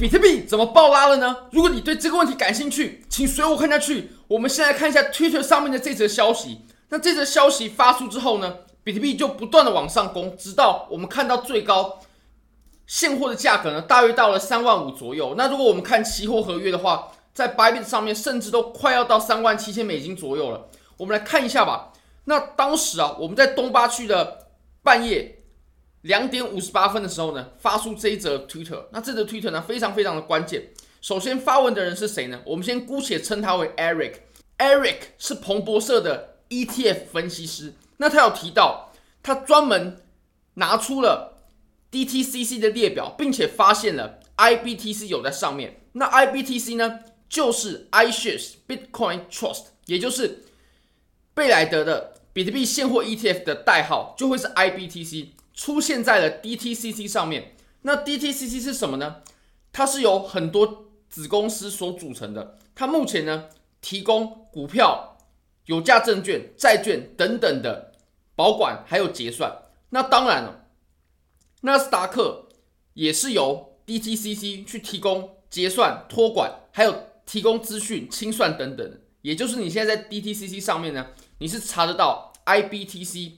比特币怎么爆拉了呢？如果你对这个问题感兴趣，请随我看下去。我们先来看一下 Twitter 上面的这则消息。那这则消息发出之后呢，比特币就不断的往上攻，直到我们看到最高现货的价格呢，大约到了三万五左右。那如果我们看期货合约的话，在 Bybit 上面甚至都快要到三万七千美金左右了。我们来看一下吧。那当时啊，我们在东八区的半夜。两点五十八分的时候呢，发出这一则 Twitter。那这则 Twitter 呢，非常非常的关键。首先发文的人是谁呢？我们先姑且称他为 Eric。Eric 是彭博社的 ETF 分析师。那他有提到，他专门拿出了 DTCC 的列表，并且发现了 IBTC 有在上面。那 IBTC 呢，就是 iShares Bitcoin Trust，也就是贝莱德的比特币现货 ETF 的代号，就会是 IBTC。出现在了 DTCC 上面。那 DTCC 是什么呢？它是由很多子公司所组成的。它目前呢，提供股票、有价证券、债券等等的保管还有结算。那当然了，纳斯达克也是由 DTCC 去提供结算、托管，还有提供资讯清算等等。也就是你现在在 DTCC 上面呢，你是查得到 IBTC。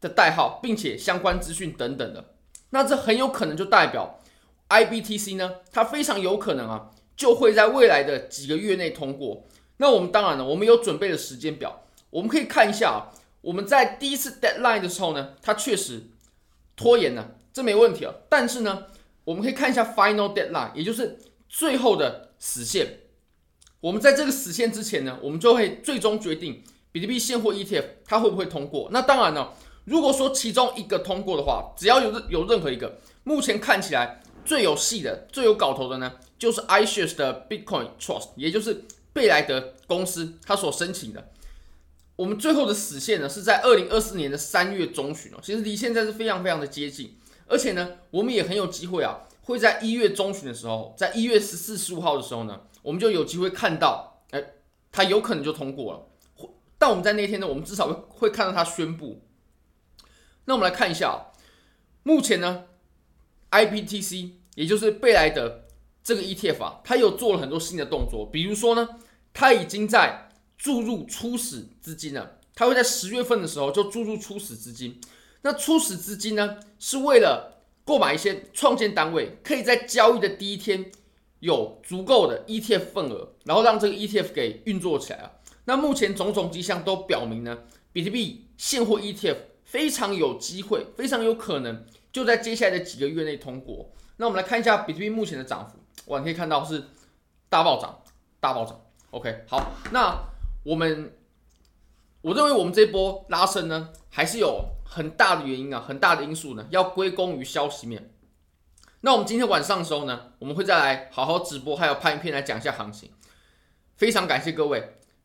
的代号，并且相关资讯等等的，那这很有可能就代表 IBTC 呢，它非常有可能啊，就会在未来的几个月内通过。那我们当然了，我们有准备的时间表，我们可以看一下啊，我们在第一次 deadline 的时候呢，它确实拖延了，这没问题啊。但是呢，我们可以看一下 final deadline，也就是最后的死线。我们在这个死线之前呢，我们就会最终决定比特币现货 ETF 它会不会通过。那当然呢。如果说其中一个通过的话，只要有有任何一个，目前看起来最有戏的、最有搞头的呢，就是 iShares 的 Bitcoin Trust，也就是贝莱德公司它所申请的。我们最后的死线呢是在二零二四年的三月中旬哦，其实离现在是非常非常的接近，而且呢，我们也很有机会啊，会在一月中旬的时候，在一月十四、十五号的时候呢，我们就有机会看到，哎，它有可能就通过了。但我们在那天呢，我们至少会会看到它宣布。那我们来看一下啊，目前呢，IBTC 也就是贝莱德这个 ETF 啊，它有做了很多新的动作，比如说呢，它已经在注入初始资金了，它会在十月份的时候就注入初始资金。那初始资金呢，是为了购买一些创建单位，可以在交易的第一天有足够的 ETF 份额，然后让这个 ETF 给运作起来啊。那目前种种迹象都表明呢，比特币现货 ETF。非常有机会，非常有可能就在接下来的几个月内通过。那我们来看一下比特币目前的涨幅，哇，你可以看到是大暴涨，大暴涨。OK，好，那我们我认为我们这波拉升呢，还是有很大的原因啊，很大的因素呢，要归功于消息面。那我们今天晚上的时候呢，我们会再来好好直播，还有拍影片来讲一下行情。非常感谢各位。